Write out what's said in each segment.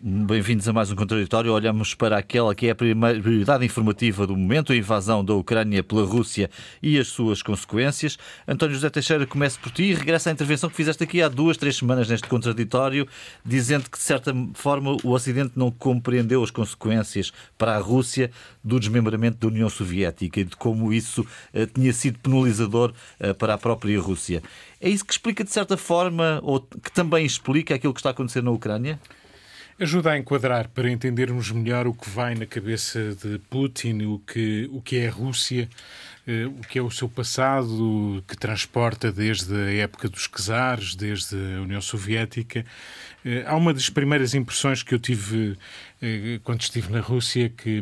Bem-vindos a mais um Contraditório. Olhamos para aquela que é a prioridade informativa do momento, a invasão da Ucrânia pela Rússia e as suas consequências. António José Teixeira, começo por ti e regressa à intervenção que fizeste aqui há duas, três semanas neste Contraditório, dizendo que, de certa forma, o Ocidente não compreendeu as consequências para a Rússia do desmembramento da União Soviética e de como isso uh, tinha sido penalizador uh, para a própria Rússia. É isso que explica, de certa forma, ou que também explica aquilo que está a acontecer na Ucrânia? Ajuda a enquadrar para entendermos melhor o que vai na cabeça de Putin, o que, o que é a Rússia, eh, o que é o seu passado, que transporta desde a época dos czares, desde a União Soviética. Eh, há uma das primeiras impressões que eu tive eh, quando estive na Rússia que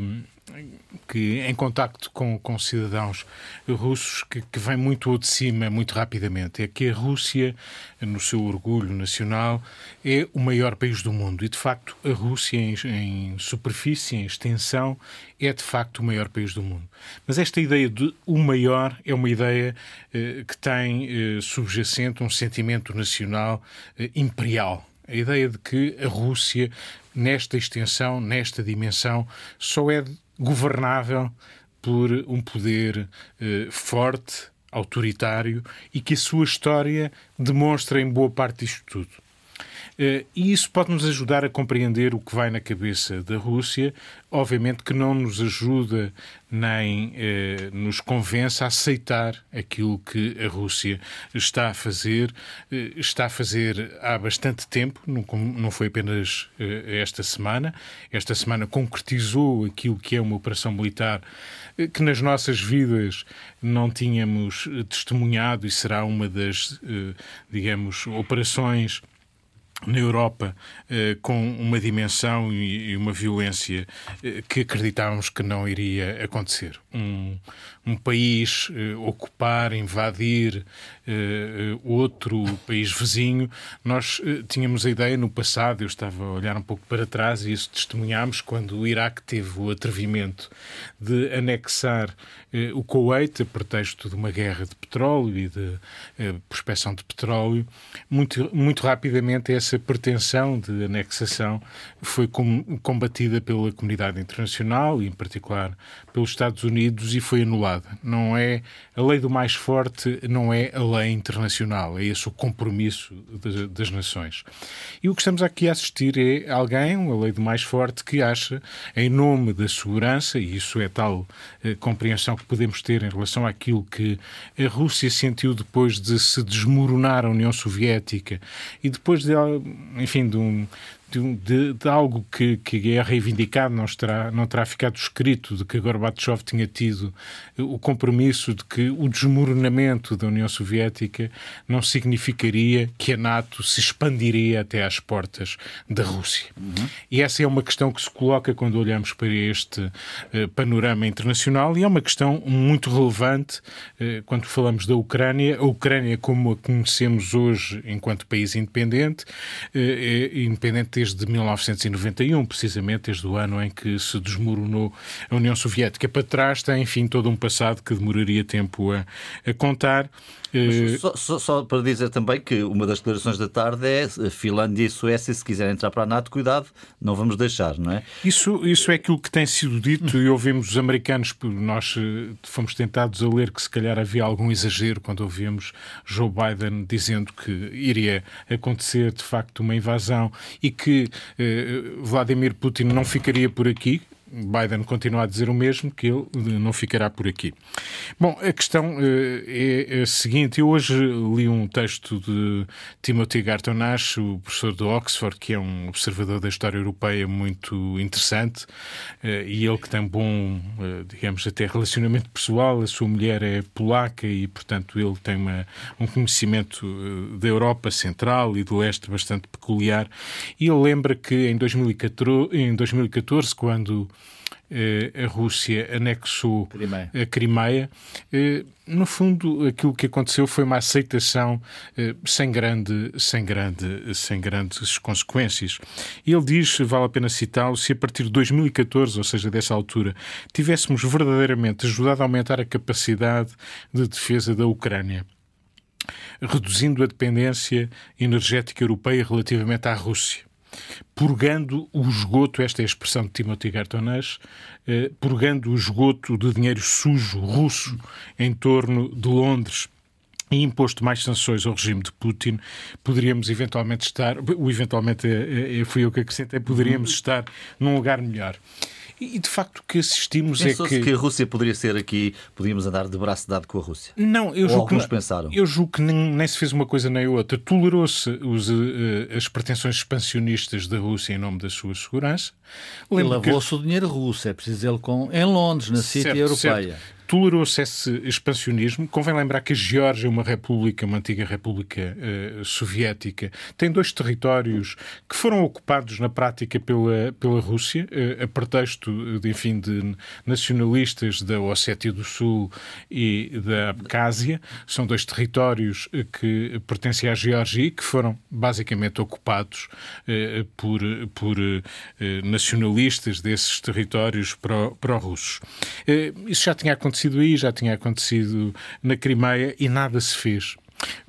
que em contacto com, com cidadãos russos que, que vem muito de cima muito rapidamente é que a Rússia, no seu orgulho nacional, é o maior país do mundo. E, de facto, a Rússia, em, em superfície, em extensão, é de facto o maior país do mundo. Mas esta ideia de o maior é uma ideia eh, que tem eh, subjacente um sentimento nacional eh, imperial. A ideia de que a Rússia, nesta extensão, nesta dimensão, só é governável por um poder eh, forte, autoritário e que a sua história demonstra em boa parte disto tudo. Eh, e isso pode nos ajudar a compreender o que vai na cabeça da Rússia. Obviamente que não nos ajuda nem eh, nos convence a aceitar aquilo que a Rússia está a fazer. Eh, está a fazer há bastante tempo, não, não foi apenas eh, esta semana. Esta semana concretizou aquilo que é uma operação militar eh, que nas nossas vidas não tínhamos testemunhado e será uma das, eh, digamos, operações na Europa eh, com uma dimensão e uma violência eh, que acreditávamos que não iria acontecer. Um, um país eh, ocupar, invadir outro país vizinho. Nós tínhamos a ideia no passado, eu estava a olhar um pouco para trás e isso testemunhámos quando o Iraque teve o atrevimento de anexar o Kuwait a pretexto de uma guerra de petróleo e de prospecção de petróleo. Muito, muito rapidamente essa pretensão de anexação foi combatida pela comunidade internacional e, em particular, pelos Estados Unidos e foi anulada. Não é a lei do mais forte, não é a lei internacional, é esse o compromisso das, das nações. E o que estamos aqui a assistir é alguém, a lei do mais forte, que acha, em nome da segurança, e isso é tal eh, compreensão que podemos ter em relação àquilo que a Rússia sentiu depois de se desmoronar a União Soviética e depois de enfim, de um, de, de, algo que, que é reivindicado, não, estará, não terá ficado escrito, de que Gorbachev tinha tido o compromisso de que o desmoronamento da União Soviética não significaria que a NATO se expandiria até às portas da Rússia. Uhum. E essa é uma questão que se coloca quando olhamos para este uh, panorama internacional e é uma questão muito relevante uh, quando falamos da Ucrânia. A Ucrânia, como a conhecemos hoje enquanto país independente, uh, é independente desde 1991, precisamente desde o ano em que se desmoronou a União Soviética. Para trás tem, enfim, todo um passado que demoraria tempo a, a contar. Eh, só, só, só, para dizer também que uma das declarações da tarde é a Finlândia e a Suécia, se quiserem entrar para a NATO, cuidado, não vamos deixar, não é? Isso, isso é aquilo que tem sido dito e ouvimos os americanos, nós eh, fomos tentados a ler que se calhar havia algum exagero quando ouvimos Joe Biden dizendo que iria acontecer de facto uma invasão e que eh, Vladimir Putin não ficaria por aqui, Biden continua a dizer o mesmo, que ele não ficará por aqui. Bom, a questão eh, é a seguinte: eu hoje li um texto de Timothy Garton Nash, o professor de Oxford, que é um observador da história europeia muito interessante, eh, e ele que tem bom, eh, digamos, até relacionamento pessoal. A sua mulher é polaca e, portanto, ele tem uma, um conhecimento da Europa Central e do Oeste bastante peculiar. E ele lembra que em 2014, em 2014 quando eh, a Rússia anexou Crimeia. a Crimeia. Eh, no fundo, aquilo que aconteceu foi uma aceitação eh, sem, grande, sem, grande, sem grandes consequências. Ele diz, vale a pena citá-lo, se a partir de 2014, ou seja, dessa altura, tivéssemos verdadeiramente ajudado a aumentar a capacidade de defesa da Ucrânia reduzindo a dependência energética europeia relativamente à Rússia purgando o esgoto, esta é a expressão de Timothy Gartonês, eh, purgando o esgoto de dinheiro sujo russo em torno de Londres e imposto mais sanções ao regime de Putin, poderíamos eventualmente estar, o eventualmente é, é, fui eu que acrescentei, poderíamos uhum. estar num lugar melhor. E, de facto o que assistimos é que... que a Rússia poderia ser aqui, podíamos andar de braço dado com a Rússia? Não, eu Ou julgo alguns que, pensaram. Eu julgo que nem, nem, se fez uma coisa nem outra. Tolerou-se uh, as pretensões expansionistas da Rússia em nome da sua segurança. e lavou-se que... o dinheiro russo, é preciso dizer, com, em Londres, na City Europeia. Certo tolerou-se esse expansionismo. Convém lembrar que a Geórgia é uma república, uma antiga república uh, soviética, tem dois territórios que foram ocupados na prática pela, pela Rússia, uh, a pretexto de, enfim, de nacionalistas da Ossétia do Sul e da Abcásia. São dois territórios uh, que pertencem à Geórgia e que foram basicamente ocupados por, por nacionalistas desses territórios pró-russos. isso já tinha acontecido acontecido aí, já tinha acontecido na Crimeia e nada se fez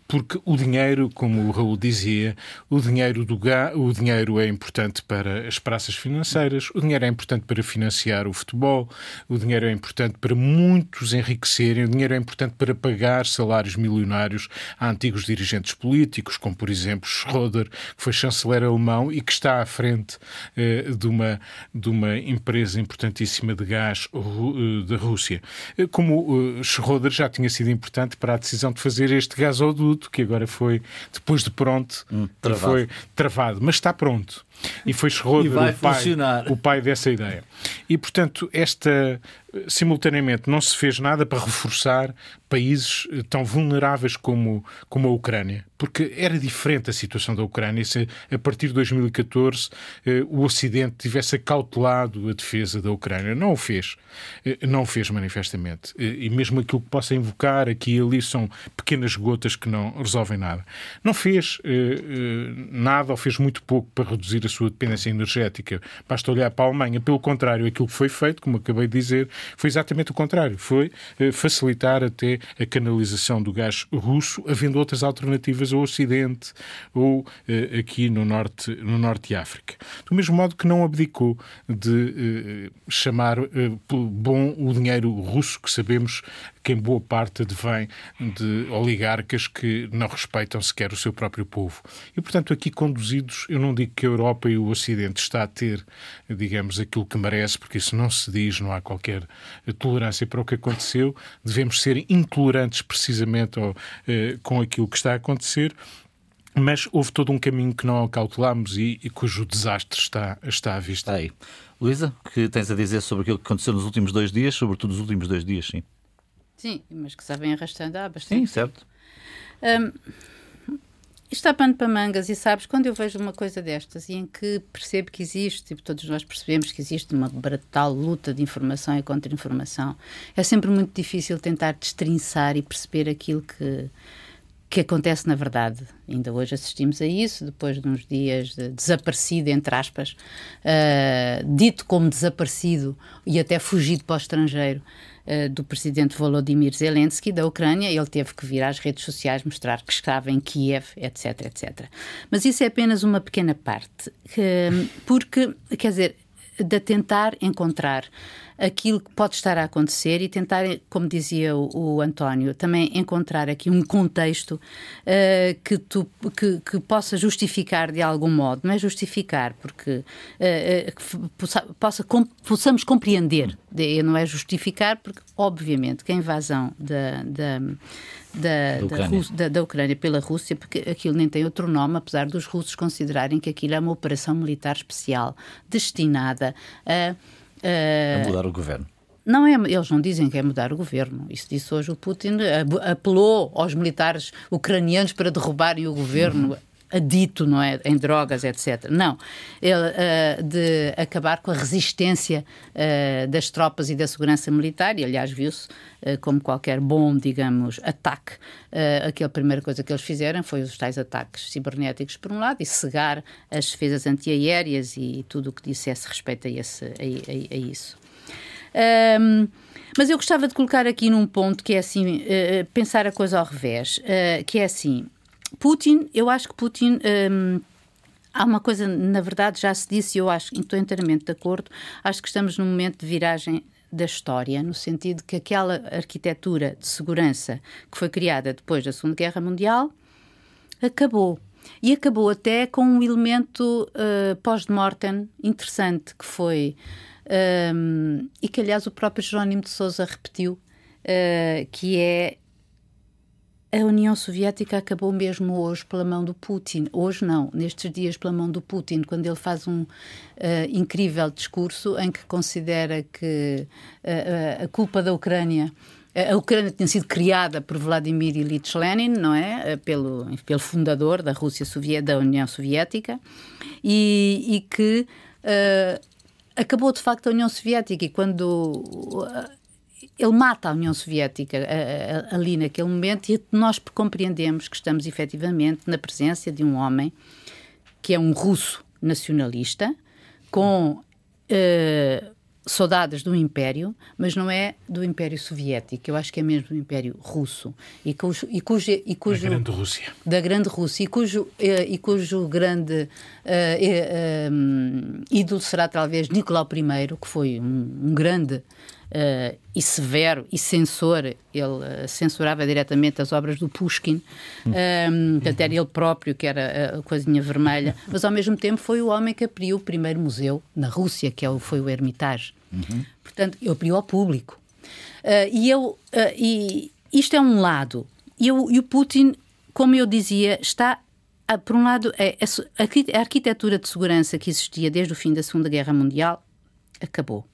porque o dinheiro, como o Raul dizia, o dinheiro, do ga... o dinheiro é importante para as praças financeiras, o dinheiro é importante para financiar o futebol, o dinheiro é importante para muitos enriquecerem, o dinheiro é importante para pagar salários milionários a antigos dirigentes políticos, como por exemplo Schroeder, que foi chanceler alemão e que está à frente eh, de, uma, de uma empresa importantíssima de gás uh, da Rússia. Eh, como uh, Schroeder já tinha sido importante para a decisão de fazer este gasoduto que agora foi, depois de pronto, hum, foi travado, mas está pronto. E foi Schroeder o, pai, o pai dessa ideia. E, portanto, esta simultaneamente não se fez nada para reforçar países eh, tão vulneráveis como, como a Ucrânia. Porque era diferente a situação da Ucrânia se a partir de 2014 eh, o Ocidente tivesse acautelado a defesa da Ucrânia. Não o fez. Eh, não o fez manifestamente. E mesmo aquilo que possa invocar aqui e ali são pequenas gotas que não resolvem nada. Não fez nada ou fez muito pouco para reduzir a sua dependência energética. Basta olhar para a Alemanha. Pelo contrário, aquilo que foi feito, como acabei de dizer, foi exatamente o contrário. Foi eh, facilitar até a canalização do gás russo, havendo outras alternativas ao Ocidente ou eh, aqui no Norte, no norte de África. Do mesmo modo que não abdicou de eh, chamar bom o dinheiro russo, que sabemos que em boa parte advém de oligarcas que não respeitam sequer o seu próprio povo. E, portanto, aqui conduzidos, eu não digo que a Europa e o Ocidente está a ter, digamos, aquilo que merece, porque isso não se diz, não há qualquer tolerância para o que aconteceu. Devemos ser intolerantes precisamente ao, eh, com aquilo que está a acontecer. Mas houve todo um caminho que não cautelámos e, e cujo desastre está, está à vista. Aí. Luísa, o que tens a dizer sobre aquilo que aconteceu nos últimos dois dias, sobretudo nos últimos dois dias, sim? Sim, mas que sabem arrastando há bastante. Sim, certo. Um, está pano para mangas e sabes, quando eu vejo uma coisa destas e em que percebo que existe, tipo, todos nós percebemos que existe uma brutal luta de informação e contra-informação, é sempre muito difícil tentar destrinçar e perceber aquilo que, que acontece na verdade. Ainda hoje assistimos a isso, depois de uns dias de desaparecido, entre aspas, uh, dito como desaparecido e até fugido para o estrangeiro. Eh, do presidente Volodymyr Zelensky da Ucrânia. Ele teve que vir às redes sociais mostrar que estava em Kiev, etc, etc. Mas isso é apenas uma pequena parte, porque, quer dizer, de tentar encontrar aquilo que pode estar a acontecer e tentar, como dizia o, o António, também encontrar aqui um contexto uh, que, tu, que, que, possa justificar de algum modo, não é justificar, porque uh, possa, possa com, possamos compreender, de, não é justificar, porque obviamente que a invasão da, da da, da, Ucrânia. Da, da, Ucrânia pela Rússia, porque aquilo nem tem outro nome, apesar dos russos considerarem que aquilo é uma operação militar especial destinada a Uh, a mudar o governo. Não é, eles não dizem que é mudar o governo. Isso disse hoje o Putin, apelou aos militares ucranianos para derrubarem o governo. Uhum adito, não é, em drogas, etc. Não, ele uh, de acabar com a resistência uh, das tropas e da segurança militar, e aliás viu-se uh, como qualquer bom, digamos, ataque, uh, aquela primeira coisa que eles fizeram foi os tais ataques cibernéticos por um lado e cegar as defesas antiaéreas e tudo o que dissesse respeito a, esse, a, a, a isso. Um, mas eu gostava de colocar aqui num ponto que é assim, pensar a coisa ao revés, que é assim, Putin, eu acho que Putin. Um, há uma coisa, na verdade, já se disse, e eu acho, estou inteiramente de acordo, acho que estamos num momento de viragem da história, no sentido que aquela arquitetura de segurança que foi criada depois da Segunda Guerra Mundial acabou. E acabou até com um elemento uh, pós-mortem interessante, que foi, um, e que aliás o próprio Jerónimo de Souza repetiu, uh, que é a União Soviética acabou mesmo hoje pela mão do Putin. Hoje não, nestes dias pela mão do Putin, quando ele faz um uh, incrível discurso em que considera que uh, a culpa da Ucrânia a Ucrânia tinha sido criada por Vladimir Ilyich Lenin, não é? Pelo, pelo fundador da Rússia Soviética, da União Soviética, e, e que uh, acabou de facto a União Soviética. E quando ele mata a União Soviética ali naquele momento e nós compreendemos que estamos efetivamente na presença de um homem que é um russo nacionalista com uh, saudades do Império, mas não é do Império Soviético, eu acho que é mesmo do Império Russo e cujo e cujo, e cujo da grande Rússia. da grande Rússia e cujo uh, e cujo grande uh, um, ídolo será talvez Nicolau I, que foi um, um grande uh, e severo e censor. Ele uh, censurava diretamente as obras do Pushkin, um, ehm, portanto, era ele próprio que era a coisinha vermelha, mas ao mesmo tempo foi o homem que abriu o primeiro museu na Rússia, que é o, foi o Hermitage. Uhum. Portanto, ele abriu ao público. Uh, e, eu, e isto é um lado. E, eu, e o Putin, como eu dizia, está por um lado, é, a arquitetura de segurança que existia desde o fim da Segunda Guerra Mundial acabou.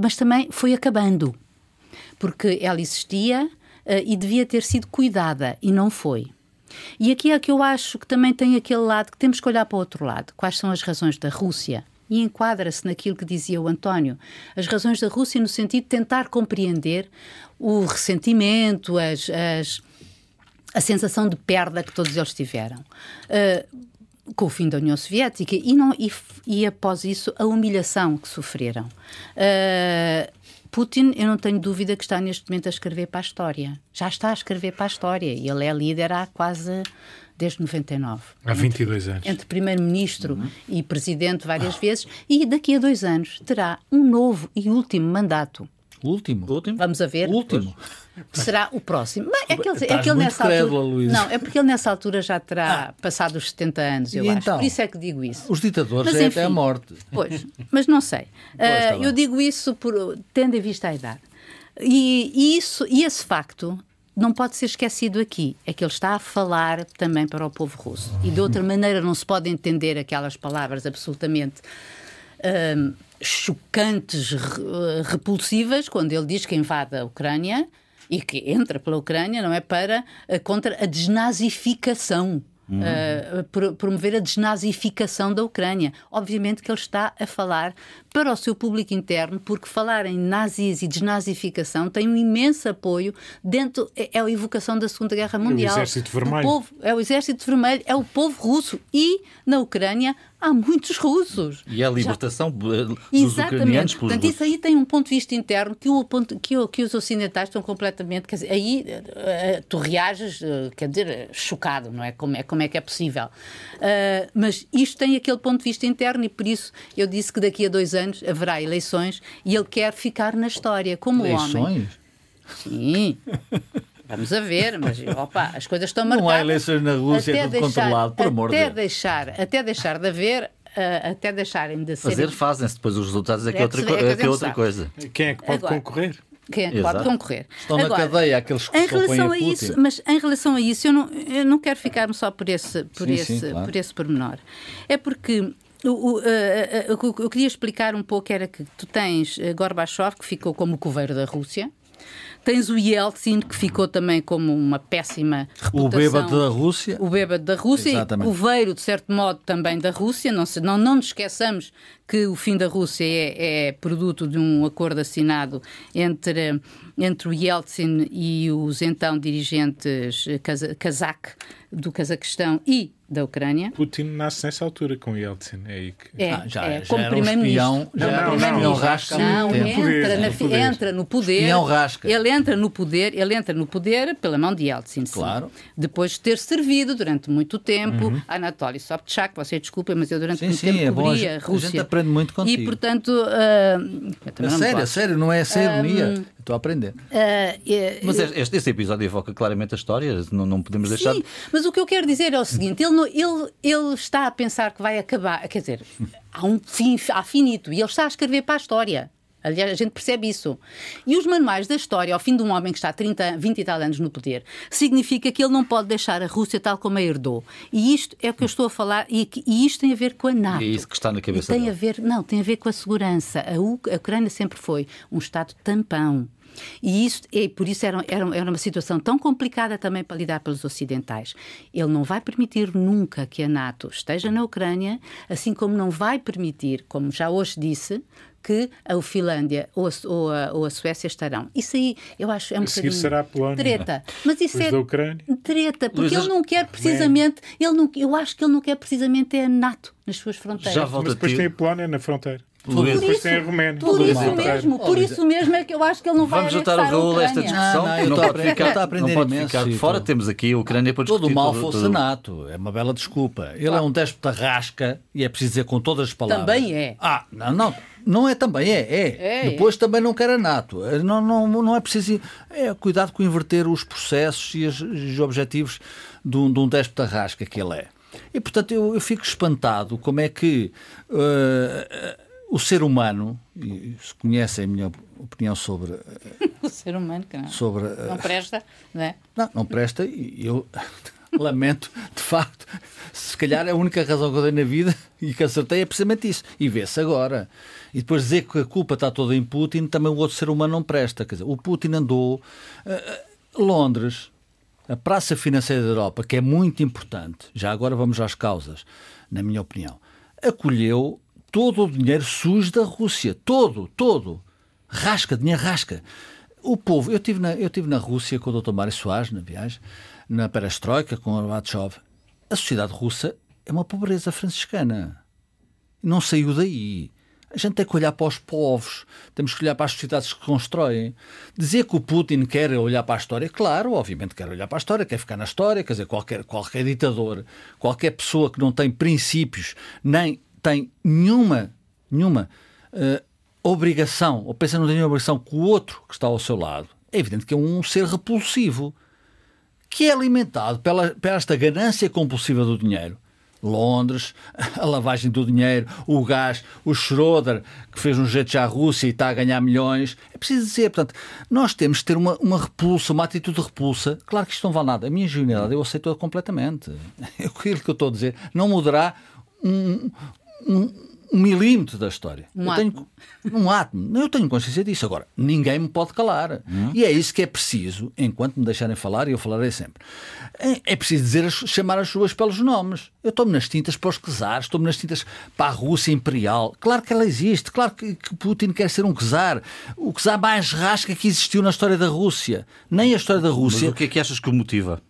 Mas também foi acabando, porque ela existia uh, e devia ter sido cuidada e não foi. E aqui é que eu acho que também tem aquele lado que temos que olhar para o outro lado. Quais são as razões da Rússia? E enquadra-se naquilo que dizia o António. As razões da Rússia no sentido de tentar compreender o ressentimento, as, as a sensação de perda que todos eles tiveram. Uh, com o fim da União Soviética e, não, e, e após isso a humilhação que sofreram. Uh, Putin, eu não tenho dúvida que está neste momento a escrever para a história. Já está a escrever para a história e ele é líder há quase desde 99. Há 22 entre, anos. Entre primeiro-ministro uhum. e presidente várias vezes e daqui a dois anos terá um novo e último mandato. Último. Último. Vamos a ver. Último. Será o próximo. Mas é que ele, é que ele nessa crédula, altura. Luís. Não, é porque ele nessa altura já terá ah. passado os 70 anos, eu e acho. Então, Por isso é que digo isso. Os ditadores mas, é enfim, até a morte. Pois, mas não sei. Pois, uh, eu digo isso por, tendo em vista a idade. E, e, isso, e esse facto não pode ser esquecido aqui. É que ele está a falar também para o povo russo. E de outra maneira não se pode entender aquelas palavras absolutamente. Uh, chocantes, repulsivas, quando ele diz que invade a Ucrânia e que entra pela Ucrânia, não é? Para eh, contra a desnazificação. Uhum. Uh, promover a desnazificação da Ucrânia. Obviamente que ele está a falar para o seu público interno, porque falar em nazis e desnazificação tem um imenso apoio dentro. É, é a evocação da Segunda Guerra Mundial. É o Exército Vermelho. Povo, é o Exército Vermelho, é o povo russo. E na Ucrânia há muitos russos. E a libertação Já... dos Exatamente. ucranianos pelos Portanto, isso aí tem um ponto de vista interno que, o ponto, que, o, que os ocidentais estão completamente. Quer dizer, aí uh, tu reages, uh, quer dizer, chocado, não é? Como é, como é que é possível? Uh, mas isto tem aquele ponto de vista interno e por isso eu disse que daqui a dois anos anos haverá eleições e ele quer ficar na história como eleições? homem. Sim. Vamos a ver, mas opa, as coisas estão marcadas. Não há eleições na Rússia, é tudo deixar, controlado, por amor de Deus. Deixar, até deixar de haver, uh, até deixarem de ser. Fazer fazem-se, depois os resultados é que é, outra, é, que é outra coisa. Quem é que pode Agora, concorrer? Quem é que pode concorrer. Estão Agora, na cadeia aqueles que em relação a, a isso, Mas em relação a isso, eu não, eu não quero ficar-me só por esse, por, sim, esse, sim, claro. por esse pormenor. É porque o, o, uh, uh, o, que eu queria explicar um pouco era que tu tens Gorbachev, que ficou como coveiro da Rússia, Tens o Yeltsin, que ficou também como uma péssima reputação. O bêbado da Rússia. O bêbado da Rússia Exatamente. e coveiro, de certo modo, também da Rússia. Não, se, não, não nos esqueçamos que o fim da Rússia é, é produto de um acordo assinado entre, entre o Yeltsin e os então dirigentes kazakh do Cazaquistão e da Ucrânia. Putin nasce nessa altura com Yeltsin, é aí que... É, ah, já, é, já como primeiro-ministro. Já era um espião rasca. Não, entra, na, poder. entra no poder. Espião rasca. Ele entra no poder, ele entra no poder pela mão de Yeltsin. Claro. Depois de ter servido durante muito tempo uhum. Anatoly Sobchak, você desculpa, mas eu durante sim, muito sim, tempo é cobria a a Rússia. A gente aprende muito contigo. E portanto, uh, é sério, é sério, não é sem ironia. Um, Estou a aprender. Uh, mas este, este, episódio evoca claramente a história, não, não podemos deixar. Sim, mas o que eu quero dizer é o seguinte: ele, ele, ele está a pensar que vai acabar, quer dizer, há um fim, há finito, e ele está a escrever para a história. Aliás, a gente percebe isso. E os manuais da história, ao fim de um homem que está 30, 20 e tal anos no poder, significa que ele não pode deixar a Rússia tal como a herdou. E isto é o que eu estou a falar, e, e isto tem a ver com a NATO. É isso que está na cabeça e tem dela. a ver Não, tem a ver com a segurança. A, U, a Ucrânia sempre foi um Estado tampão. E isso, e por isso era, era, era uma situação tão complicada também para lidar pelos ocidentais. Ele não vai permitir nunca que a NATO esteja na Ucrânia, assim como não vai permitir, como já hoje disse, que a Finlândia ou a, ou a, ou a, Suécia estarão. Isso aí eu acho é um bocadinho será a Polónia. treta. Mas isso é da Ucrânia. treta, porque Luís, ele não quer precisamente, ele não, eu acho que ele não quer precisamente é a NATO nas suas fronteiras. Já volta Mas depois tem a Polónia na fronteira. Por, isso, tem a Roménia. Por isso mesmo, por isso mesmo é que eu acho que ele não vai Vamos juntar o Raul a esta discussão. Não, não, não pode ficar, a aprender não pode ficar de fora. Temos aqui a Ucrânia para discutir. Todo mal fosse tudo. NATO. É uma bela desculpa. Ele é um déspota rasca e é preciso dizer com todas as palavras. Também é. Ah, não, não. Não é também, é, é. é Depois é. também não quer a NATO. Não, não, não é preciso. É, cuidado com inverter os processos e os, os objetivos de um, de um déspota rasca que ele é. E portanto eu, eu fico espantado como é que. Uh, o ser humano, e se conhecem a minha opinião sobre. o ser humano, que não. Sobre, não presta, não é? Não, não presta, e eu lamento, de facto, se calhar a única razão que eu dei na vida e que acertei é precisamente isso. E vê-se agora. E depois dizer que a culpa está toda em Putin, também o outro ser humano não presta. Quer dizer, o Putin andou. Uh, Londres, a praça financeira da Europa, que é muito importante, já agora vamos às causas, na minha opinião, acolheu todo o dinheiro sujo da Rússia. Todo, todo. Rasca, dinheiro rasca. O povo, eu estive na, eu tive na Rússia com o Dr. Mário Soares, na viagem, na Perestroika, com o Gorbachev. A sociedade russa é uma pobreza franciscana. Não saiu daí. A gente tem que olhar para os povos, temos que olhar para as sociedades que constroem. Dizer que o Putin quer olhar para a história, claro, obviamente quer olhar para a história, quer ficar na história, quer dizer, qualquer, qualquer ditador, qualquer pessoa que não tem princípios nem tem nenhuma, nenhuma uh, obrigação, ou pensa não tem nenhuma obrigação com o outro que está ao seu lado, é evidente que é um ser repulsivo, que é alimentado pela, pela esta ganância compulsiva do dinheiro. Londres, a lavagem do dinheiro, o gás, o Schroeder, que fez um jeito já à Rússia e está a ganhar milhões. É preciso dizer, portanto, nós temos que ter uma, uma repulsa, uma atitude de repulsa. Claro que isto não vale nada. A minha genialidade eu aceito completamente. Aquilo que eu estou a dizer não mudará um, um, um milímetro da história. Um eu átomo. Tenho, um átomo. Eu tenho consciência disso. Agora, ninguém me pode calar. Hum. E é isso que é preciso, enquanto me deixarem falar, e eu falarei sempre. É, é preciso dizer, chamar as ruas pelos nomes. Eu estou-me nas tintas para os czares, estou-me nas tintas para a Rússia Imperial. Claro que ela existe, claro que, que Putin quer ser um czar. O czar mais rasca que existiu na história da Rússia. Nem a história da Rússia. Mas o que é que achas que o motiva?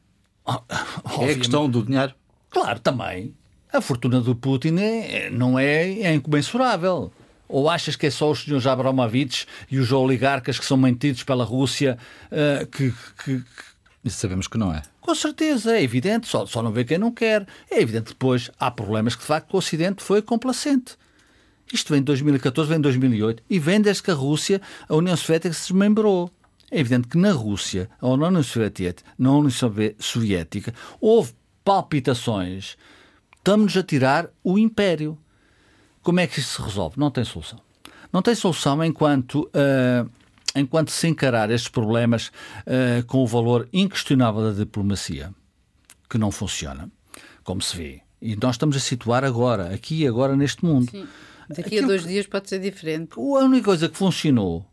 Oh, é a questão do dinheiro? Claro, também. A fortuna do Putin é, não é, é incomensurável. Ou achas que é só os senhores Abramovich e os oligarcas que são mantidos pela Rússia uh, que, que, que... Sabemos que não é. Com certeza, é evidente, só, só não vê quem não quer. É evidente que depois há problemas que de facto o Ocidente foi complacente. Isto vem de 2014, vem de 2008 e vem desde que a Rússia, a União Soviética se desmembrou. É evidente que na Rússia, ou na União Soviética, na União Soviética houve palpitações estamos-nos a tirar o império. Como é que isso se resolve? Não tem solução. Não tem solução enquanto, uh, enquanto se encarar estes problemas uh, com o valor inquestionável da diplomacia, que não funciona, como se vê. E nós estamos a situar agora, aqui e agora, neste mundo. Sim. Daqui Aquilo a dois que, dias pode ser diferente. A única coisa que funcionou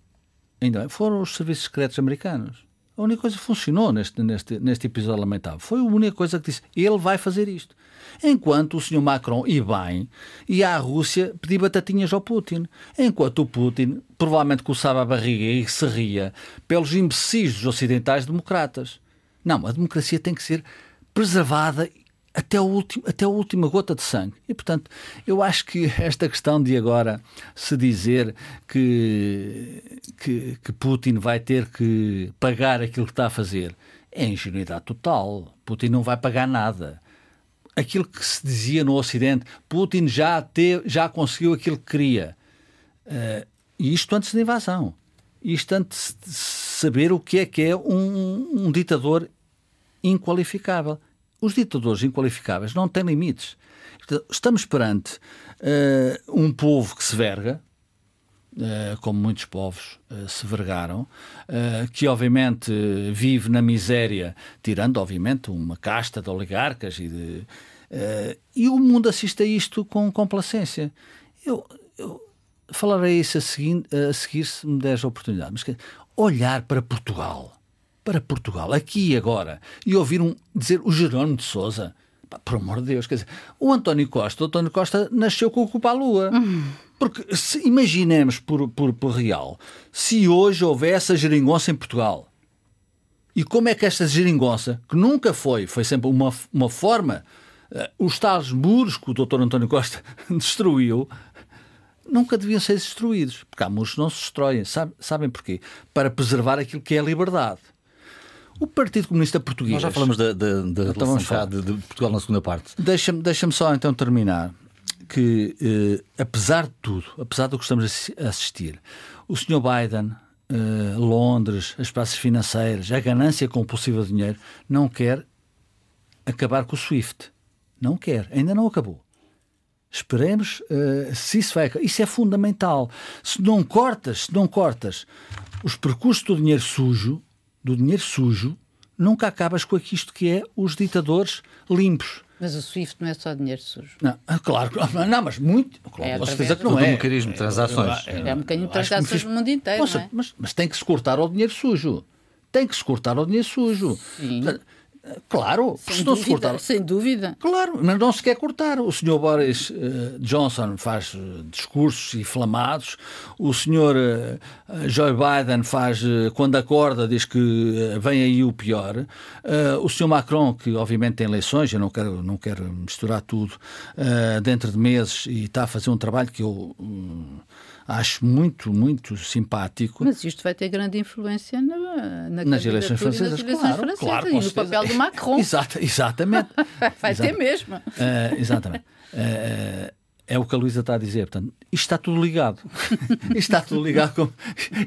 ainda foram os serviços secretos americanos. A única coisa que funcionou neste, neste, neste episódio lamentável foi a única coisa que disse: ele vai fazer isto. Enquanto o senhor Macron ia bem, ia à Rússia pedir batatinhas ao Putin. Enquanto o Putin provavelmente coçava a barriga e se ria pelos imbecis dos ocidentais democratas. Não, a democracia tem que ser preservada até, o último, até a última gota de sangue. E, portanto, eu acho que esta questão de agora se dizer que, que, que Putin vai ter que pagar aquilo que está a fazer é ingenuidade total. Putin não vai pagar nada. Aquilo que se dizia no Ocidente, Putin já, teve, já conseguiu aquilo que queria. Uh, isto antes da invasão. Isto antes de saber o que é que é um, um ditador inqualificável os ditadores inqualificáveis não têm limites. Estamos perante uh, um povo que se verga, como muitos povos uh, se vergaram, que obviamente vive na miséria, tirando obviamente uma casta de oligarcas e de, e o mundo assiste a isto com complacência. Eu, eu falarei isso a seguir, a seguir se me der a oportunidade, mas olhar para Portugal para Portugal, aqui e agora, e ouvir um, dizer o Jerónimo de Souza. por amor de Deus, quer dizer, o António Costa, o António Costa nasceu com o culpa à lua. Uhum. Porque se, imaginemos por, por, por real, se hoje houvesse a geringonça em Portugal, e como é que esta geringonça, que nunca foi, foi sempre uma, uma forma, uh, os tais muros que o doutor António Costa destruiu, nunca deviam ser destruídos, porque há muros que não se destroem. Sabe, sabem porquê? Para preservar aquilo que é a liberdade. O Partido Comunista Português. Nós já falamos da, da, da então relação de, de, Portugal na segunda parte. Deixa-me deixa só então terminar que, eh, apesar de tudo, apesar do que estamos a assistir, o Sr. Biden, eh, Londres, as praças financeiras, a ganância compulsiva de dinheiro, não quer acabar com o SWIFT. Não quer, ainda não acabou. Esperemos uh, se isso vai. Isso é fundamental. Se não cortas, se não cortas os percursos do dinheiro sujo, do dinheiro sujo, nunca acabas com isto que é os ditadores limpos. Mas o SWIFT não é só dinheiro sujo. Não, ah, claro, não, mas muito. Claro, é, certeza que não é. um mecanismo de transações. É, é um mecanismo de transações fiz... no mundo inteiro. Nossa, é? mas, mas tem que se cortar ao dinheiro sujo. Tem que se cortar ao dinheiro sujo. Sim. Claro, sem se não dúvida, se cortar. Sem dúvida. Claro, mas não se quer cortar. O senhor Boris uh, Johnson faz uh, discursos inflamados, o senhor uh, Joe Biden faz, quando acorda, diz que vem aí o pior. o senhor Macron, que obviamente tem eleições, eu não quero, não quero misturar tudo, dentro de meses e está a fazer um trabalho que eu acho muito, muito simpático. Mas isto vai ter grande influência na, na nas eleições francesas, nas eleições claro, francesas claro, e no papel do Macron. Exato, exatamente. vai ter mesmo. Uh, exatamente. Uh, é o que a Luísa está a dizer. Portanto, isto está tudo ligado. isto está tudo ligado. Com...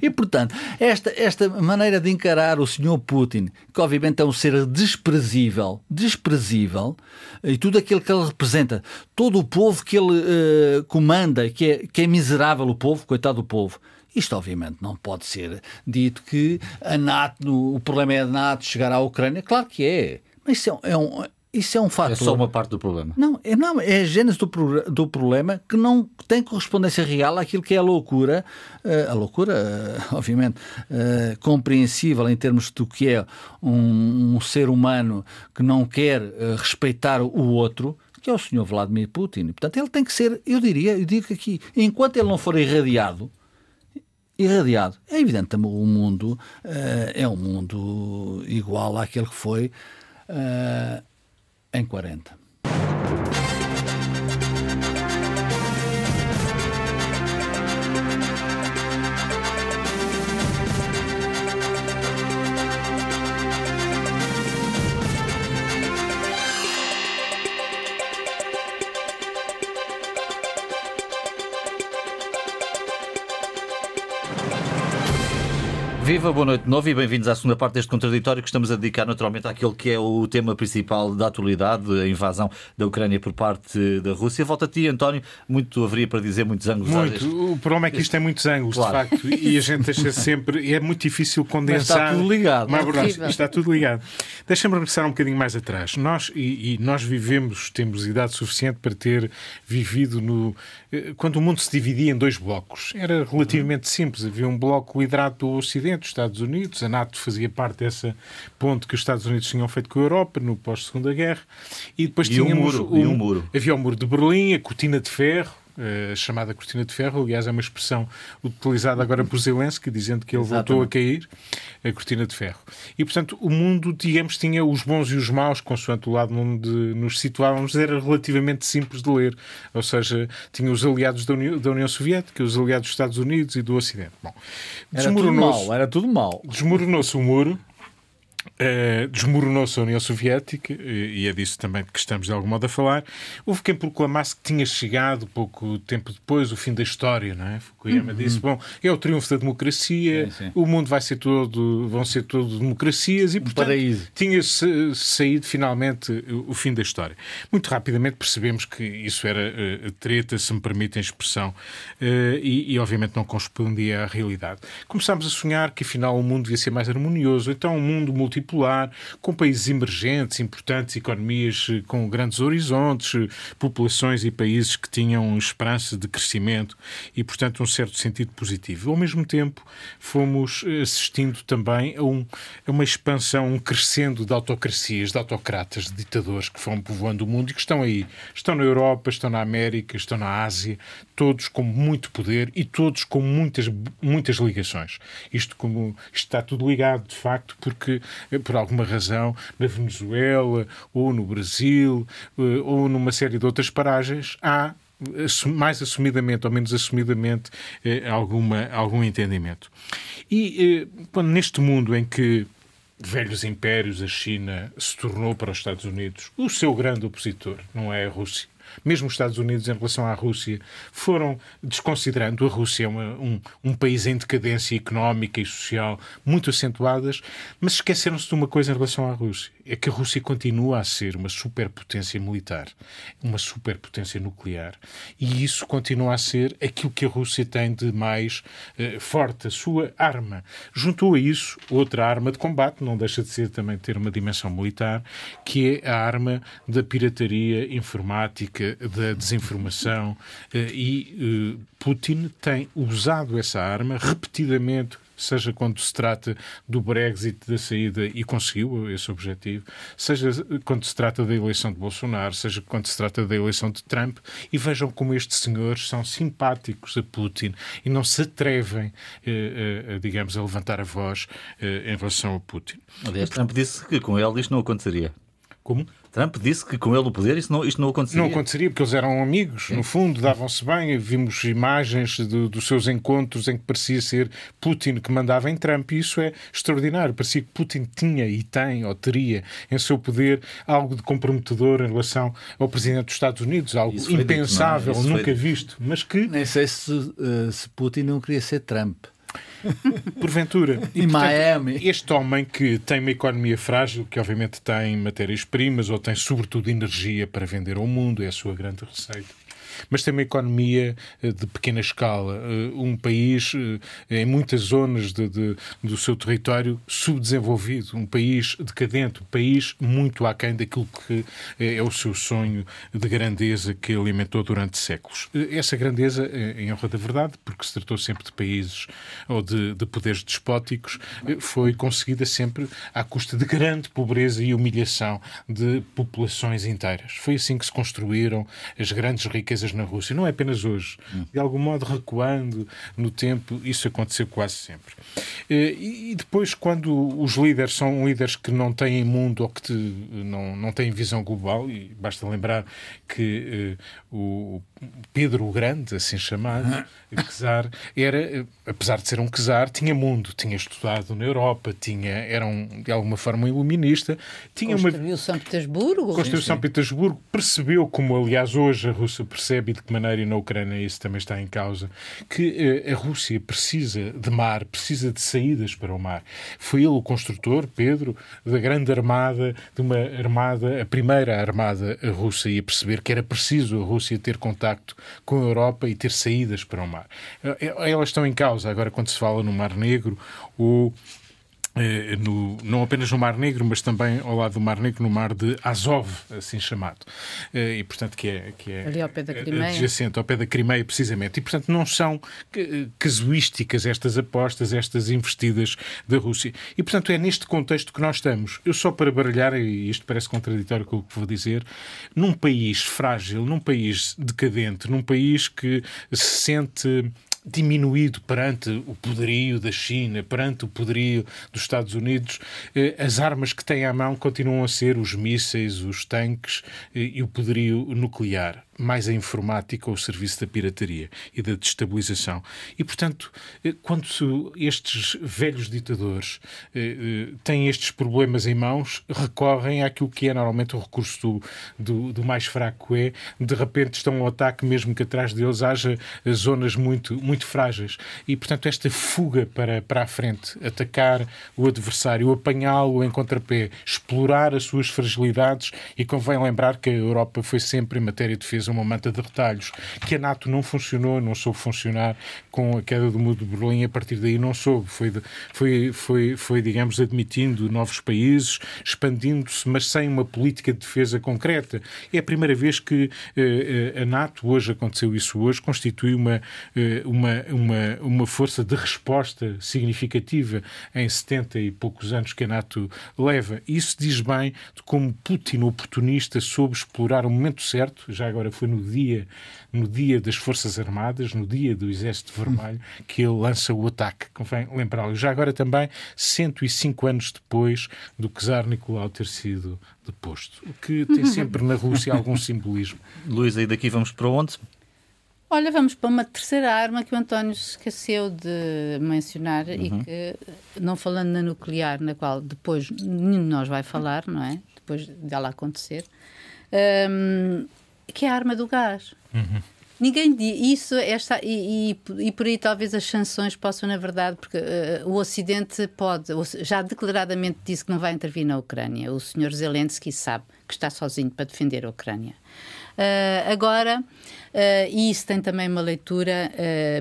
E, portanto, esta, esta maneira de encarar o senhor Putin, que obviamente é um ser desprezível, desprezível, e tudo aquilo que ele representa, todo o povo que ele uh, comanda, que é, que é miserável o povo, coitado do povo, isto, obviamente, não pode ser dito que a NATO, o problema é a NATO chegar à Ucrânia. Claro que é. Mas isso é, um, isso é um fato. É só uma parte do problema. Não, é, não, é a gênese do, do problema que não tem correspondência real àquilo que é a loucura, uh, a loucura, uh, obviamente, uh, compreensível em termos do que é um, um ser humano que não quer respeitar o outro, que é o senhor Vladimir Putin. Portanto, ele tem que ser, eu diria, eu digo aqui, enquanto ele não for irradiado, irradiado, é evidente que o mundo é um mundo igual àquele que foi em 40. Viva, boa noite de novo e bem-vindos à segunda parte deste contraditório que estamos a dedicar naturalmente àquele que é o tema principal da atualidade, a invasão da Ucrânia por parte da Rússia. Volta a ti, António, muito haveria para dizer, muitos ângulos. Muito, o problema é que isto tem muitos ângulos, claro. de facto, e a gente deixa sempre, é muito difícil condensar. Mas está tudo ligado. Mas, verdade, está tudo ligado. Deixa-me regressar um bocadinho mais atrás. Nós, e, e nós vivemos, temos idade suficiente para ter vivido no. Eh, quando o mundo se dividia em dois blocos. Era relativamente simples. Havia um bloco liderado do Ocidente dos Estados Unidos. A NATO fazia parte dessa ponte que os Estados Unidos tinham feito com a Europa no pós-segunda guerra. E depois e tínhamos um muro, e um muro. havia o muro de Berlim, a cortina de ferro, Uh, chamada cortina de ferro, aliás, é uma expressão utilizada agora por Zelensky, dizendo que ele Exatamente. voltou a cair, a cortina de ferro. E, portanto, o mundo, digamos, tinha os bons e os maus, consoante o lado onde nos situávamos, era relativamente simples de ler. Ou seja, tinha os aliados da União, da União Soviética, os aliados dos Estados Unidos e do Ocidente. Bom, Era tudo mal, era tudo mal. desmoronou-se o muro, Uh, desmoronou-se a União Soviética, e é disso também que estamos de algum modo a falar. Houve quem proclamasse que tinha chegado, pouco tempo depois, o fim da história, não é? Fukuyama Uhum. disse: bom, é o triunfo da democracia, Sim, sim. o mundo vai ser todo, vão ser todo democracias, e portanto paraíso. tinha saído finalmente o fim da história. Muito rapidamente percebemos que isso era uh, treta, se me permitem a expressão, uh, e, e obviamente não correspondia à realidade. Começámos a sonhar que afinal o mundo devia ser mais harmonioso, então um mundo multipolar, com países emergentes, importantes, economias eh, com grandes horizontes, eh, populações e países que tinham esperança de crescimento e, portanto, um certo sentido positivo. Ao mesmo tempo, fomos eh, assistindo também a, um, a uma expansão, um crescendo de autocracias, de autocratas, de ditadores que vão povoando o mundo e que estão aí. Estão na Europa, estão na América, estão na Ásia, todos com muito poder e todos com muitas, muitas ligações. Isto, como, isto está tudo ligado, de facto, porque por alguma razão, na Venezuela, ou no Brasil, eh, ou numa série de outras paragens, há mais assumidamente ou menos assumidamente eh, alguma, algum entendimento. E quando neste mundo em que velhos impérios, a China se tornou para os Estados Unidos o seu grande opositor, não é a Rússia, mesmo os Estados Unidos, em relação à Rússia, foram desconsiderando. A Rússia é uma, um, um país em decadência económica e social muito acentuadas, mas esqueceram-se de uma coisa em relação à Rússia: é que a Rússia continua a ser uma superpotência militar, uma superpotência nuclear. E isso continua a ser aquilo que a Rússia tem de mais eh, forte, a sua arma. Juntou a isso outra arma de combate, não deixa de ser também ter uma dimensão militar, que é a arma da pirataria informática da desinformação e Putin tem usado essa arma repetidamente seja quando se trata do Brexit, da saída, e conseguiu esse objetivo, seja quando se trata da eleição de Bolsonaro, seja quando se trata da eleição de Trump, e vejam como estes senhores são simpáticos a Putin e não se atrevem, eh, a, digamos, a levantar a voz eh, em relação a Putin. Aliás, Trump disse que com ele isto não aconteceria. Como? Trump disse que com ele o poder isto não, isto não aconteceria. Não aconteceria, porque eles eram amigos, no fundo, davam-se bem. Vimos imagens de, dos seus encontros em que parecia ser Putin que mandava em Trump, e isso é extraordinário. Parecia que Putin tinha e tem, ou teria, em seu poder algo de comprometedor em relação ao Presidente dos Estados Unidos, algo Isso dito, impensável, é? Isso nunca foi- visto, mas que, Nem sei se, eh, se Putin não queria ser Trump. porventura. Em Miami. Este homem que tem uma economia frágil, que obviamente tem matérias-primas ou tem sobretudo energia para vender ao mundo, é a sua grande receita. Mas tem uma economia eh, de pequena escala. Eh, Um país eh, em muitas zonas de- de- do seu território subdesenvolvido, um país decadente, um país muito aquém daquilo que é o seu sonho de grandeza que alimentou durante séculos. Essa grandeza, em honra da verdade, porque se tratou sempre de países ou de, de poderes despóticos, foi conseguida sempre à custa de grande pobreza e humilhação de populações inteiras. Foi assim que se construíram as grandes riquezas na Rússia. Não é apenas hoje. De algum modo, recuando no tempo, isso aconteceu quase sempre. Eh, E depois, quando os líderes são líderes que não têm mundo ou que te- não, não têm visão global, e basta lembrar que eh, o Pedro o Grande, assim chamado, Czar, era, eh, apesar de ser um czar, tinha mundo, tinha estudado na Europa, tinha, era um, de alguma forma um iluminista, tinha uma Construiu São Petersburgo. Construiu São Petersburgo, percebeu, como aliás hoje a Rússia percebe e de que maneira e na Ucrânia isso também está em causa, que eh, a Rússia precisa de mar, precisa de saídas para o mar. Foi ele o construtor, Pedro, da grande armada, de uma armada, a primeira armada russa, e a perceber que era preciso a Rússia ter contacto com a Europa e ter saídas para o mar. Eh, Elas estão em causa agora quando se fala no Mar Negro, o eh, no, não apenas no Mar Negro, mas também ao lado do Mar Negro, no Mar de Azov, assim chamado. Eh, e, portanto, que é, que é Ali ao pé da Crimeia. adjacente ao pé da Crimeia, precisamente. E, portanto, não são casuísticas estas apostas, estas investidas da Rússia. E, portanto, é neste contexto que nós estamos. Eu só para baralhar, e isto parece contraditório com o que vou dizer, num país frágil, num país decadente, num país que se sente diminuído perante o poderio da China, perante o poderio dos Estados Unidos, eh, as armas que têm à mão continuam a ser os mísseis, os tanques eh, e o poderio nuclear mais a informática ou o serviço da pirataria e da destabilização. E, portanto, eh, quando estes velhos ditadores eh, eh, têm estes problemas em mãos, recorrem àquilo que é normalmente o recurso do, do, do mais fraco é, de repente estão ao ataque, mesmo que atrás deles haja zonas muito, muito frágeis. E, portanto, esta fuga para, para a frente, atacar o adversário, apanhá-lo em contrapé, explorar as suas fragilidades, e convém lembrar que a Europa foi sempre, em matéria de defesa, uma manta de retalhos, que a NATO não funcionou, não soube funcionar com a queda do muro de Berlim, a partir daí não soube. Foi, foi, foi, foi digamos, admitindo novos países, expandindo-se, mas sem uma política de defesa concreta. É a primeira vez que eh, a NATO, hoje aconteceu isso hoje, constitui uma, eh, uma, uma, uma força de resposta significativa em 70 e poucos anos que a NATO leva. Isso diz bem de como Putin, oportunista, soube explorar o momento certo, já agora foi no dia, no dia das Forças Armadas, no dia do Exército Vermelho, que ele lança o ataque. Convém lembrá-lo. Já agora também, 105 anos depois do czar Nicolau ter sido deposto. O que tem sempre na Rússia algum simbolismo. Luís, aí daqui vamos para onde? Olha, vamos para uma terceira arma que o António esqueceu de mencionar uhum. e que, não falando na nuclear, na qual depois nenhum de nós vai falar, não é? Depois dela acontecer, um, que é a arma do gás. Uhum. Ninguém diz isso, esta, e, e, e, por aí talvez as sanções possam, na verdade, porque uh, o Ocidente pode, já declaradamente disse que não vai intervir na Ucrânia. O senhor Zelensky sabe que está sozinho para defender a Ucrânia. Uh, agora, uh, e isso tem também uma leitura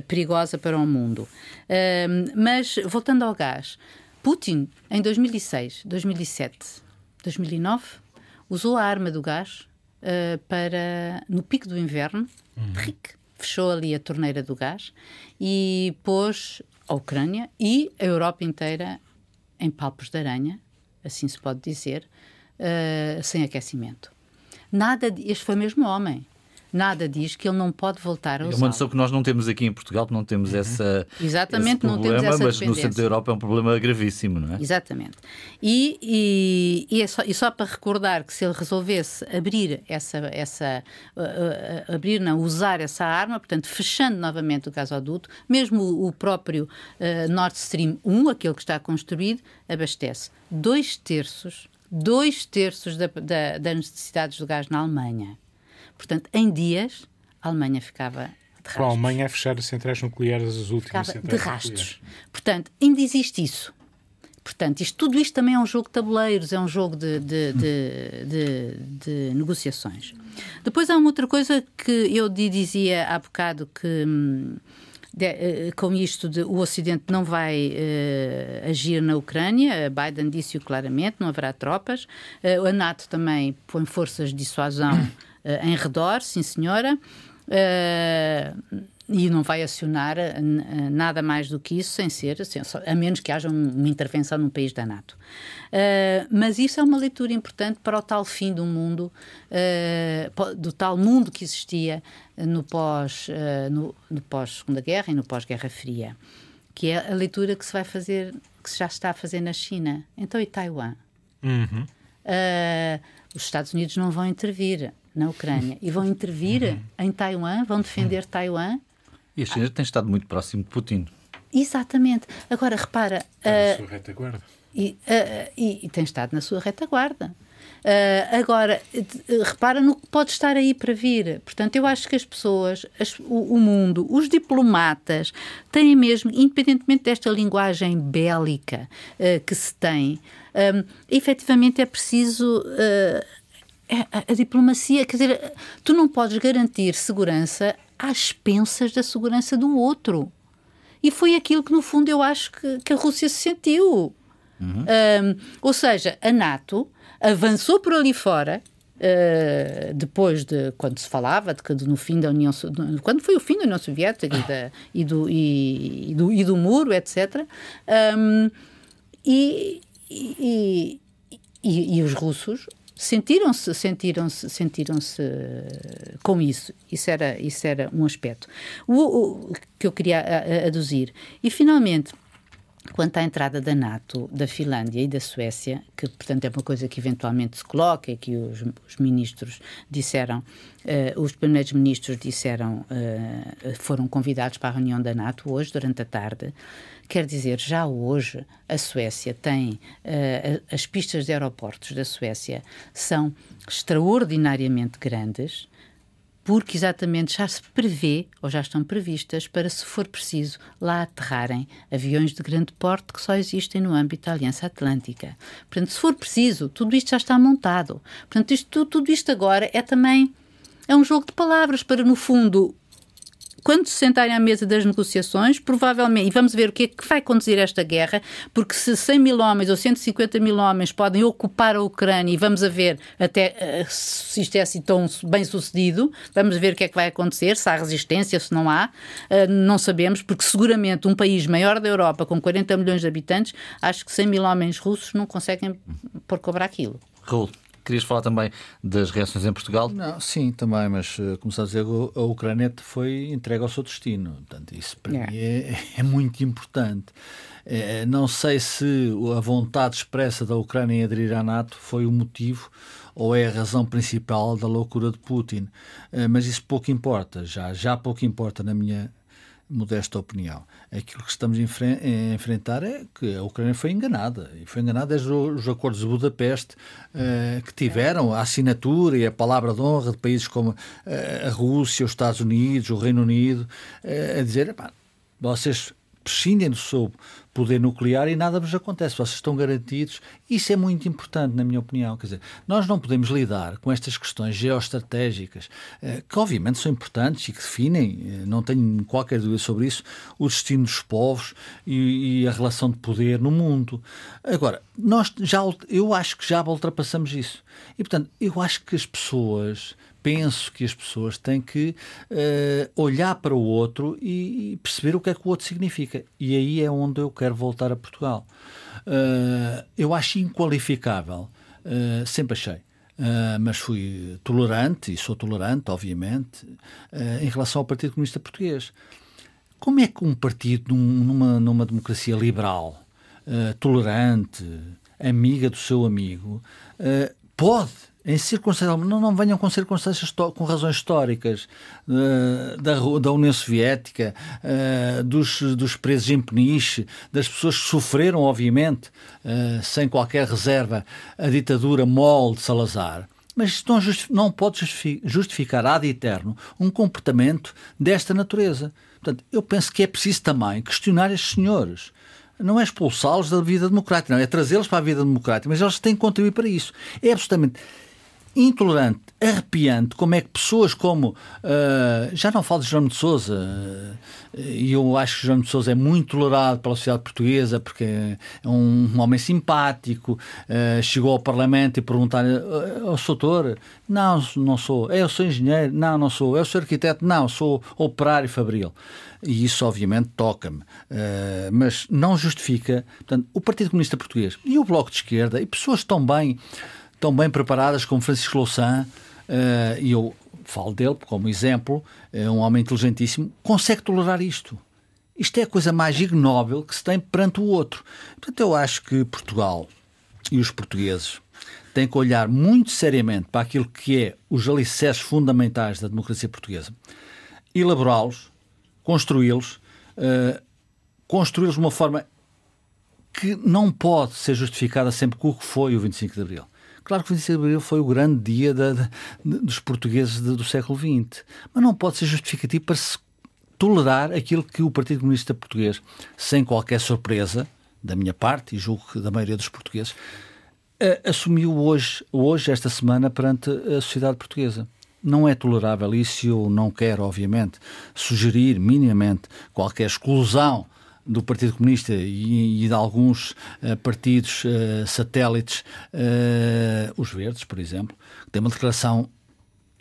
perigosa para o mundo. mas, voltando ao gás, Putin, em 2006, 2007, 2009, usou a arma do gás uh, para, no pico do inverno, uhum. fechou ali a torneira do gás e pôs a Ucrânia e a Europa inteira em palpos de aranha, assim se pode dizer, uh, sem aquecimento. Nada, este foi mesmo homem nada diz que ele não pode voltar a usar. É uma noção que nós não temos aqui em Portugal, não temos uhum. essa, Exatamente, problema, não temos essa mas no centro da Europa é um problema gravíssimo, não é? Exatamente. E, e, e, é só, e só para recordar que se ele resolvesse abrir essa, essa uh, uh, abrir, não, usar essa arma, portanto, fechando novamente o gasoduto, mesmo o, o próprio uh, Nord Stream 1, aquele que está construído, abastece dois terços, dois terços da, da, das necessidades do gás na Alemanha. Portanto, em dias, a Alemanha ficava de rastros. a Alemanha a fechar as centrais nucleares, as últimas ficava de rastros. Nucleares. Portanto, ainda existe isso. Portanto, isto, tudo isto também é um jogo de tabuleiros, é um jogo de, de, de, de, negociações. Depois há uma outra coisa que eu dizia há bocado que hum, de, uh, com isto de, o Ocidente não vai uh, agir na Ucrânia, Biden disse-o claramente, não haverá tropas. Uh, a NATO também põe forças de dissuasão em redor, sim senhora. Uh, e não vai acionar eh, nada mais do que isso sem ser, assim, a menos que haja uma intervenção num país da NATO. Uh, mas isso é uma leitura importante para o tal fim do mundo, uh, do tal mundo que existia no pós, no, no pós Segunda Guerra e no pós Guerra Fria, que é a leitura que se vai fazer, que se já está a fazer na China. Então e Taiwan? Uhum. os Estados Unidos não vão intervir na Ucrânia e vão intervir uhum. em Taiwan, vão defender uhum. Taiwan. E a China tem estado muito próximo de Putin. Exatamente. Agora, repara. Está uh, na sua retaguarda. E, uh, e, e, tem estado na sua retaguarda. Uh, agora, repara no que pode estar aí para vir. Portanto, eu acho que as pessoas, as, o, o, mundo, os diplomatas, têm mesmo, independentemente desta linguagem bélica uh, que se tem, um, efetivamente é preciso. É, a, a, diplomacia, quer dizer, tu não podes garantir segurança às expensas da segurança do outro. E foi aquilo que, no fundo, eu acho que, que a Rússia se sentiu. Uhum. Um, ou seja, a NATO avançou por ali fora. Uh, depois de quando se falava de que no fim da União quando foi o fim da União Soviética e, da, e, do, e, e, do, e do muro etc um, e, e, e, os russos sentiram-se sentiram-se sentiram-se com isso. Isso era isso era um aspecto. O, o que eu queria aduzir. E finalmente Quanto à entrada da NATO, da Finlândia e da Suécia, que portanto é uma coisa que eventualmente se coloca e que os, os ministros disseram, uh, os primeiros ministros disseram, uh, foram convidados para a reunião da NATO hoje, durante a tarde. Quer dizer, já hoje a Suécia tem, uh, as pistas de aeroportos da Suécia são extraordinariamente grandes porque exatamente já se prevê, ou já estão previstas, para, se for preciso, lá aterrarem aviões de grande porte que só existem no âmbito da Aliança Atlântica. Portanto, se for preciso, tudo isto já está montado. Portanto, isto, tudo isto agora é também é um jogo de palavras para, no fundo, quando se sentarem à mesa das negociações, provavelmente, e vamos ver o que é que vai conduzir esta guerra, porque se 100 mil homens ou 150 mil homens podem ocupar a Ucrânia, e vamos a ver até uh, se isto é assim tão bem sucedido, vamos ver o que é que vai acontecer, se há resistência, se não há, uh, não sabemos, porque seguramente um país maior da Europa, com 40 milhões de habitantes, acho que 100 mil homens russos não conseguem pôr cobrar aquilo. Raul. Querias falar também das reações em Portugal? Não, sim, também, mas eh, como a dizer, a Ucrânia foi entregue ao seu destino. Portanto, isso para yeah. mim é, é, muito importante. É, não sei se a vontade expressa da Ucrânia em aderir à NATO foi o motivo ou é a razão principal da loucura de Putin. É, mas isso pouco importa, já, já pouco importa na minha modesta opinião. Aquilo que estamos a enfrentar é que a Ucrânia foi enganada. E foi enganada desde os acordos de Budapeste uh, que tiveram a assinatura e a palavra de honra de países como uh, a Rússia, os Estados Unidos, o Reino Unido, uh, a dizer, vocês prescindem do seu poder nuclear e nada vos acontece, vocês estão garantidos. Isso é muito importante, na minha opinião. Quer dizer, nós não podemos lidar com estas questões geoestratégicas, eh, que obviamente são importantes e que definem, eh, não tenho qualquer dúvida sobre isso, o destino dos povos e, e a relação de poder no mundo. Agora, nós já, eu acho que já ultrapassamos isso. E, portanto, eu acho que as pessoas penso que as pessoas têm que uh, olhar para o outro e, perceber o que é que o outro significa. E aí é onde eu quero voltar a Portugal. Uh, eu acho inqualificável, uh, sempre achei. mas fui tolerante, e sou tolerante, obviamente, em relação ao Partido Comunista Português. Como é que um partido numa, numa democracia liberal, tolerante, amiga do seu amigo, pode em circunstâncias, não, não venham com circunstâncias com razões históricas uh, da, da União Soviética, uh, dos, dos presos em Peniche, das pessoas que sofreram, obviamente, uh, sem qualquer reserva, a ditadura mole de Salazar. Mas isto não, não pode justificar ad eterno um comportamento desta natureza. Portanto, eu penso que é preciso também questionar estes senhores não é expulsá-los da vida democrática, não, é trazê-los para a vida democrática, mas eles têm que contribuir para isso. É absolutamente intolerante, arrepiante, como é que pessoas como. Uh, já não falo de João de Souza, uh, e eu acho que João de Souza é muito tolerado pela sociedade portuguesa porque é um, um homem simpático, uh, chegou ao Parlamento e perguntar: oh, sou doutor? Não, não sou. É, eu sou engenheiro? Não, não sou. Eu sou arquiteto? Não, sou operário fabril. E isso, obviamente, toca-me. mas não justifica. Portanto, o Partido Comunista Português e o Bloco de Esquerda e pessoas tão bem tão bem preparadas como Francisco Louçã, uh, e eu falo dele como exemplo, é um homem inteligentíssimo, consegue tolerar isto. Isto é a coisa mais ignóbil que se tem perante o outro. Portanto, eu acho que Portugal e os portugueses têm que olhar muito seriamente para aquilo que é os alicerces fundamentais da democracia portuguesa, elaborá-los, construí-los, uh, construí-los de uma forma que não pode ser justificada sempre com o que foi o 25 de Abril. Claro que o 25 de Abril foi o grande dia da, da, dos portugueses de, do século XX, mas não pode ser justificativo para se tolerar aquilo que o Partido Comunista Português, sem qualquer surpresa, da minha parte, e julgo que da maioria dos portugueses, assumiu hoje, hoje, esta semana, perante a sociedade portuguesa. Não é tolerável isso e eu não quero, obviamente, sugerir minimamente qualquer exclusão do Partido Comunista e, e de alguns uh, partidos uh, satélites, uh, os Verdes, por exemplo, que tem uma declaração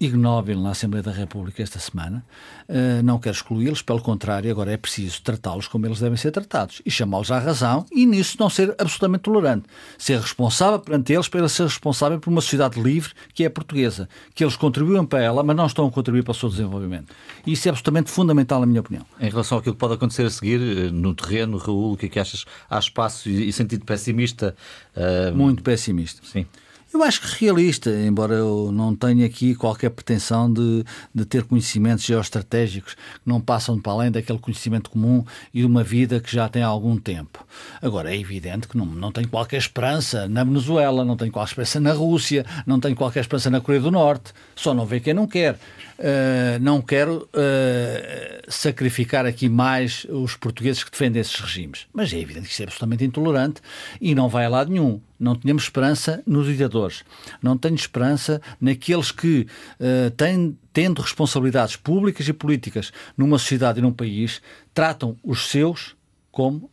ignóbil na Assembleia da República esta semana. Uh, não quero excluí-los, pelo contrário, agora é preciso tratá-los como eles devem ser tratados e chamá-los à razão e nisso não ser absolutamente tolerante. Ser responsável perante eles para ser responsável por uma sociedade livre que é portuguesa, que eles contribuem para ela, mas não estão a contribuir para o seu desenvolvimento. E isso é absolutamente fundamental, na minha opinião. Em relação àquilo que pode acontecer a seguir eh, no terreno, Raul, o que é que achas? Há espaço e sentido pessimista? Uh... Muito pessimista. Sim. Eu acho que realista, embora eu não tenha aqui qualquer pretensão de, de ter conhecimentos geoestratégicos que não passam para além daquele conhecimento comum e de uma vida que já tem algum tempo. Agora, é evidente que não, não tenho qualquer esperança na Venezuela, não tenho qualquer esperança na Rússia, não tenho qualquer esperança na Coreia do Norte, só não vê quem não quer. Uh, não quero uh, sacrificar aqui mais os portugueses que defendem esses regimes. Mas é evidente que isso é absolutamente intolerante e não vai a lado nenhum. Não temos esperança nos ditadores. Não tenho esperança naqueles que, uh, têm, tendo responsabilidades públicas e políticas numa sociedade e num país, tratam os seus como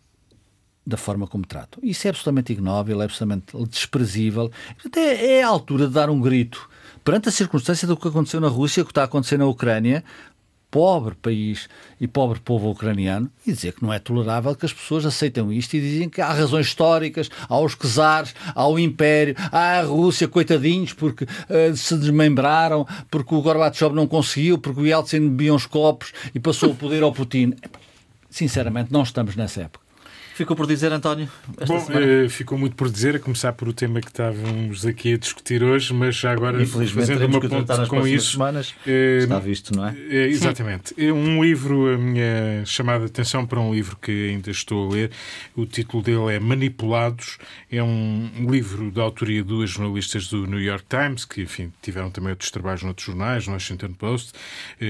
da forma como tratam. Isso é absolutamente ignóbil, é absolutamente desprezível. É, é a altura de dar um grito perante a circunstância do que aconteceu na Rússia, o que está a acontecer na Ucrânia, pobre país e pobre povo ucraniano, e dizer que não é tolerável que as pessoas aceitem isto e dizem que há razões históricas, aos czares, ao Império, à Rússia, coitadinhos, porque uh, se desmembraram, porque o Gorbachev não conseguiu, porque o Yeltsin bebia uns copos e passou o poder ao Putin. Sinceramente, não estamos nessa época. Ficou por dizer, António? Bom, uh, ficou muito por dizer, a começar por o tema que estávamos aqui a discutir hoje, mas já agora fazendo uma ponte com isso. Semanas, uh, está visto, não é? Uh, exatamente. É um livro, a minha chamada atenção para um livro que ainda estou a ler, o título dele é Manipulados, é um livro da autoria de duas jornalistas do New York Times, que, enfim, tiveram também outros trabalhos noutros jornais, no Washington Post,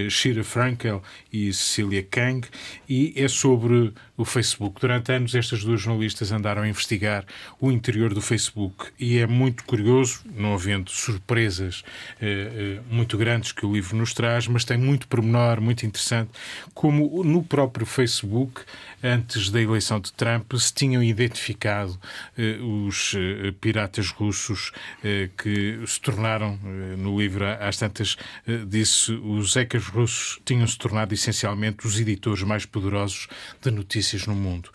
Shira Frankel e Cecilia Kang, e é sobre o Facebook. Durante anos, estas duas jornalistas andaram a investigar o interior do Facebook e é muito curioso, não havendo surpresas eh, eh, muito grandes que o livro nos traz, mas tem muito pormenor, muito interessante, como no próprio Facebook antes da eleição de Trump, se tinham identificado eh, os eh, piratas russos eh, que se tornaram, no livro às tantas disse, os hackers russos tinham se tornado essencialmente os editores mais poderosos de notícias no mundo.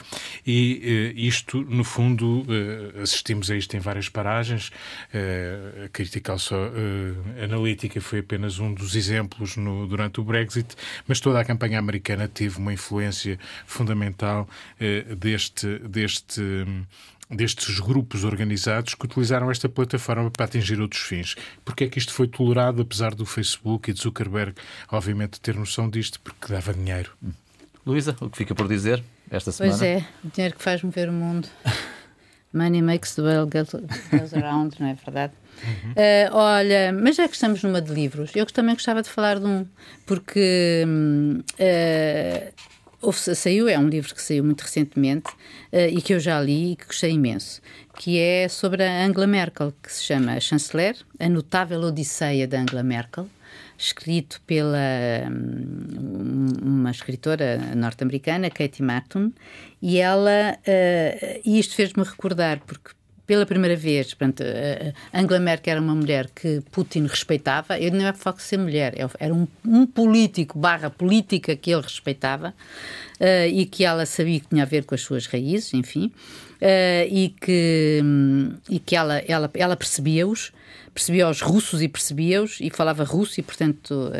E isto, no fundo, assistimos a isto em várias paragens. A crítica analítica foi apenas um dos exemplos no, durante o Brexit, mas toda a campanha americana teve uma influência fundamental eh, deste, deste destes grupos organizados que utilizaram esta plataforma para atingir outros fins. Porque é que isto foi tolerado, apesar do Facebook e de Zuckerberg, obviamente, ter noção disto, porque dava dinheiro. Luísa, o que fica por dizer esta semana? Pois é, o dinheiro que faz mover o mundo. Money makes the world goes around, não é verdade? Uhum. Uh, olha, mas já que estamos numa de livros, eu também gostava de falar de um, porque uh, saiu, é um livro que saiu muito recentemente uh, e que eu já li e que gostei imenso, que é sobre a Angela Merkel, que se chama a Chanceler, a notável odisseia da Angela Merkel, escrito pela um, uma escritora norte-americana, Katie Martin, e ela, uh, e isto fez-me recordar, porque pela primeira vez, portanto, Angela Merkel era uma mulher que Putin respeitava, ele não é por ser mulher, é era um, um, político barra política que ele respeitava uh, e que ela sabia que tinha a ver com as suas raízes, enfim, uh, e que, um, e que ela, ela, ela percebia-os, percebia os russos e percebia-os e falava russo e, portanto, uh,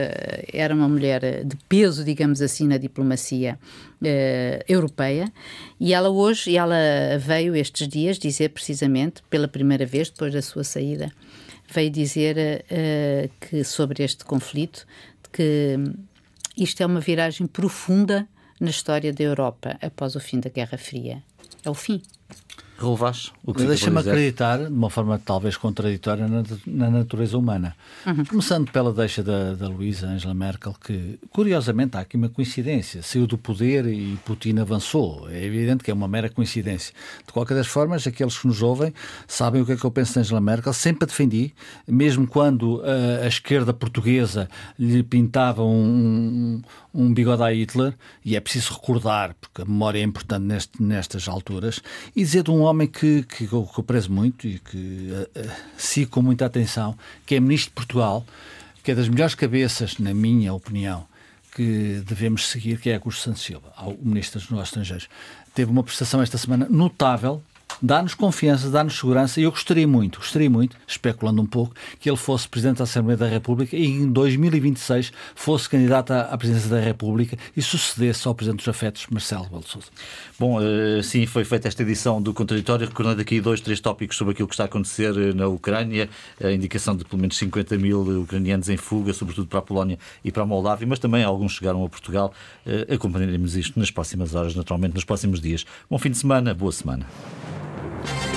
era uma mulher de peso, digamos assim, na diplomacia uh, europeia. E ela hoje, ela veio estes dias dizer precisamente, pela primeira vez depois da sua saída, veio dizer que sobre este conflito, que isto é uma viragem profunda na história da Europa após o fim da Guerra Fria. É o fim. Relevas o que Deixa-me acreditar, de uma forma talvez contraditória, na, na natureza humana. Uhum. Começando pela deixa da, da Luísa Angela Merkel, que, curiosamente, há aqui uma coincidência. Saiu do poder e Putin avançou. É evidente que é uma mera coincidência. De qualquer das formas, aqueles que nos ouvem sabem o que é que eu penso de Angela Merkel. Sempre a defendi, mesmo quando a, a esquerda portuguesa lhe pintava um, um, um bigode a Hitler, e é preciso recordar, porque a memória é importante neste, nestas alturas, e dizer de um homem que, que, que eu prezo muito e que uh, uh, sigo com muita atenção, que é Ministro de Portugal, que é das melhores cabeças, na minha opinião, que devemos seguir, que é Augusto Santos Silva, o Ministro dos Negócios Estrangeiros. Teve uma prestação esta semana notável dá-nos confiança, dá-nos segurança. E eu gostaria muito, gostaria muito, especulando um pouco, que ele fosse Presidente da Assembleia da República e em 2026 fosse candidato à presidência da República e sucedesse ao Presidente dos Afetos, Marcelo Sousa. Bom, eh, sim, foi feita esta edição do Contraditório, recordando aqui dois, três tópicos sobre aquilo que está a acontecer eh, na Ucrânia, a indicação de pelo menos 50 mil ucranianos em fuga, sobretudo para a Polónia e para a Moldávia, mas também alguns chegaram a Portugal. Eh, acompanharemos isto nas próximas horas, naturalmente, nos próximos dias. Bom fim de semana, boa semana. Thank you.